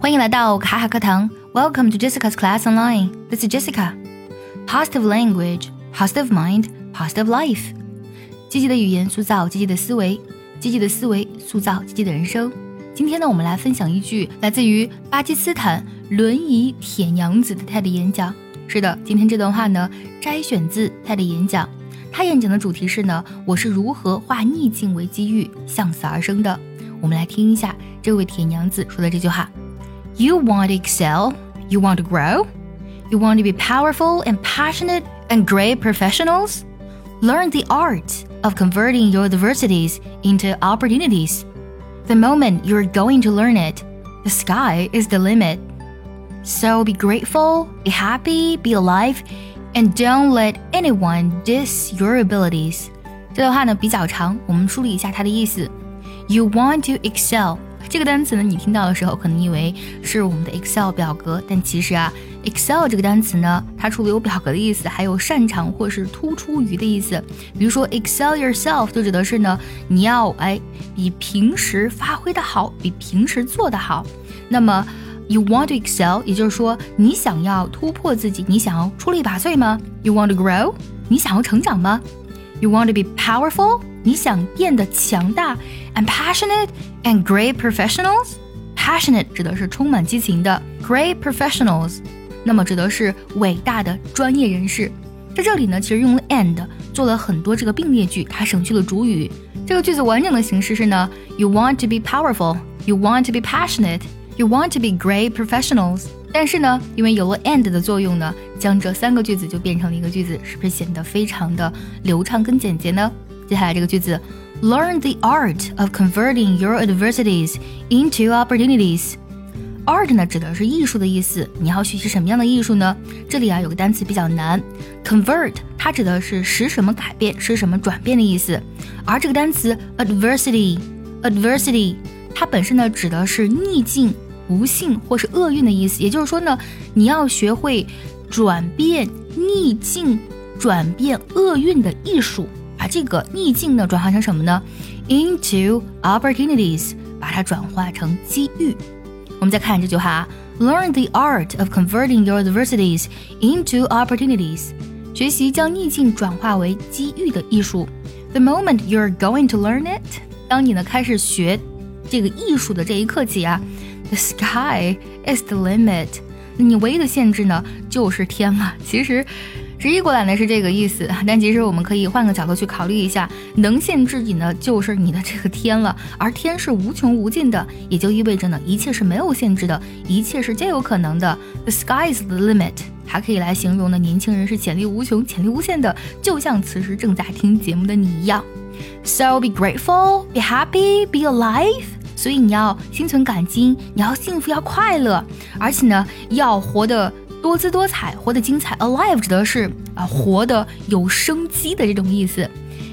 欢迎来到卡卡课堂，Welcome to Jessica's Class Online. This is Jessica. Positive language, positive mind, positive life. 积极的语言塑造积极的思维，积极的思维塑造积极的人生。今天呢，我们来分享一句来自于巴基斯坦轮椅铁娘子的 TED 演讲。是的，今天这段话呢，摘选自 TED 演讲。他演讲的主题是呢，我是如何化逆境为机遇，向死而生的。我们来听一下这位铁娘子说的这句话。You want to excel, you want to grow, you want to be powerful and passionate and great professionals? Learn the art of converting your adversities into opportunities. The moment you're going to learn it, the sky is the limit. So be grateful, be happy, be alive, and don't let anyone diss your abilities. 这段话呢比较长，我们梳理一下它的意思。You want to excel 这个单词呢，你听到的时候可能以为是我们的 Excel 表格，但其实啊，Excel 这个单词呢，它除了有表格的意思，还有擅长或是突出于的意思。比如说 Excel yourself 就指的是呢，你要哎比平时发挥的好，比平时做的好。那么 You want to excel，也就是说你想要突破自己，你想要出类拔萃吗？You want to grow，你想要成长吗？You want to be powerful。你想变得强大，and passionate and great professionals。passionate 指的是充满激情的，great professionals，那么指的是伟大的专业人士。在这里呢，其实用了 and 做了很多这个并列句，它省去了主语。这个句子完整的形式是呢，You want to be powerful, you want to be passionate, you want to be great professionals。但是呢，因为有了 and 的作用呢，将这三个句子就变成了一个句子，是不是显得非常的流畅跟简洁呢？接下来这个句子，Learn the art of converting your adversities into opportunities。Art 呢指的是艺术的意思，你要学习什么样的艺术呢？这里啊有个单词比较难，convert 它指的是使什么改变，使什么转变的意思。而这个单词 adversity，adversity 它本身呢指的是逆境、不幸或是厄运的意思。也就是说呢，你要学会转变逆境、转变厄运的艺术。把这个逆境呢转化成什么呢？Into opportunities，把它转化成机遇。我们再看这句话：Learn the art of converting your adversities into opportunities，学习将逆境转化为机遇的艺术。The moment you're going to learn it，当你呢开始学这个艺术的这一刻起啊，the sky is the limit，你唯一的限制呢就是天了。其实。直译过来呢是这个意思，但其实我们可以换个角度去考虑一下，能限制你呢就是你的这个天了，而天是无穷无尽的，也就意味着呢一切是没有限制的，一切是皆有可能的。The sky is the limit，还可以来形容呢年轻人是潜力无穷、潜力无限的，就像此时正在听节目的你一样。So be grateful, be happy, be alive。所以你要心存感激，你要幸福，要快乐，而且呢要活得。多姿多彩，活得精彩。Alive 指的是啊，活得有生机的这种意思。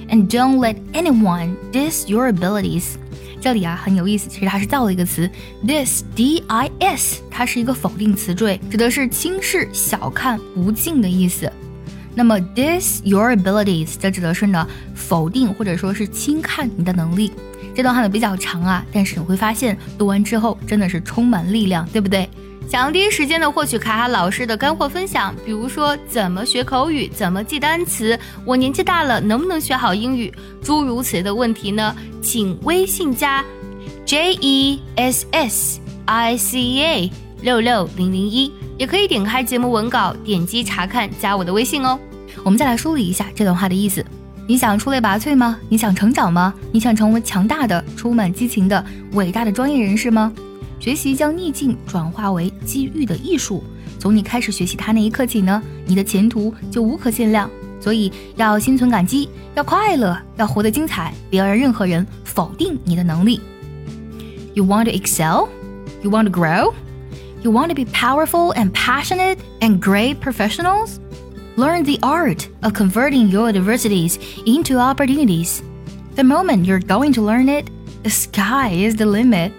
And don't let anyone dis your abilities。这里啊很有意思，其实它是造了一个词，dis，d-i-s，它是一个否定词缀，指的是轻视、小看、不敬的意思。那么 diss your abilities，这指的是呢否定或者说是轻看你的能力。这段话呢比较长啊，但是你会发现读完之后真的是充满力量，对不对？想要第一时间的获取卡卡老师的干货分享，比如说怎么学口语，怎么记单词，我年纪大了能不能学好英语，诸如此类的问题呢？请微信加 J E S S I C A 六六零零一，也可以点开节目文稿，点击查看，加我的微信哦。我们再来梳理一下这段话的意思：你想出类拔萃吗？你想成长吗？你想成为强大的、充满激情的、伟大的专业人士吗？学习将逆境转化为机遇的艺术，从你开始学习它那一刻起呢，你的前途就无可限量。所以要心存感激，要快乐，要活得精彩，不要让任何人否定你的能力。You want to excel? You want to grow? You want to be powerful and passionate and great professionals? Learn the art of converting your adversities into opportunities. The moment you're going to learn it, the sky is the limit.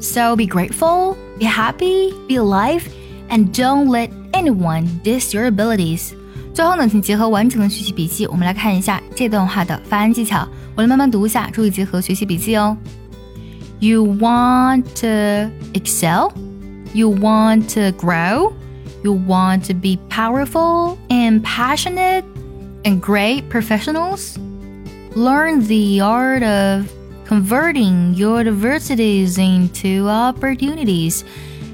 So be grateful, be happy, be alive, and don't let anyone diss your abilities. 最后呢，请结合完整的学习笔记，我们来看一下这段话的发音技巧。我来慢慢读一下，注意结合学习笔记哦。You want to excel? You want to grow? You want to be powerful and passionate and great professionals? Learn the art of converting your adversities into opportunities.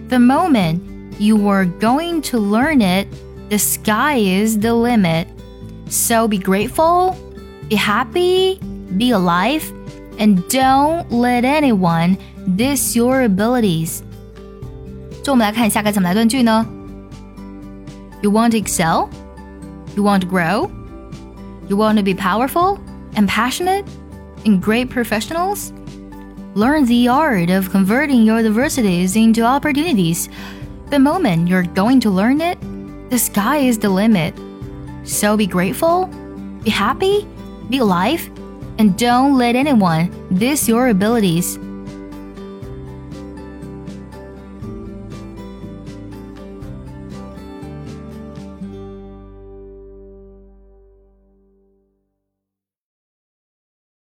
The moment you are going to learn it, the sky is the limit. So be grateful, be happy, be alive, and don't let anyone diss your abilities. 就我们来看一下该怎么来断句呢？You want to excel? You want to grow? You want to be powerful and passionate And great professionals? Learn the art of converting your adversities into opportunities. The moment you're going to learn it, the sky is the limit. So be grateful, be happy, be alive, and don't let anyone diss your abilities.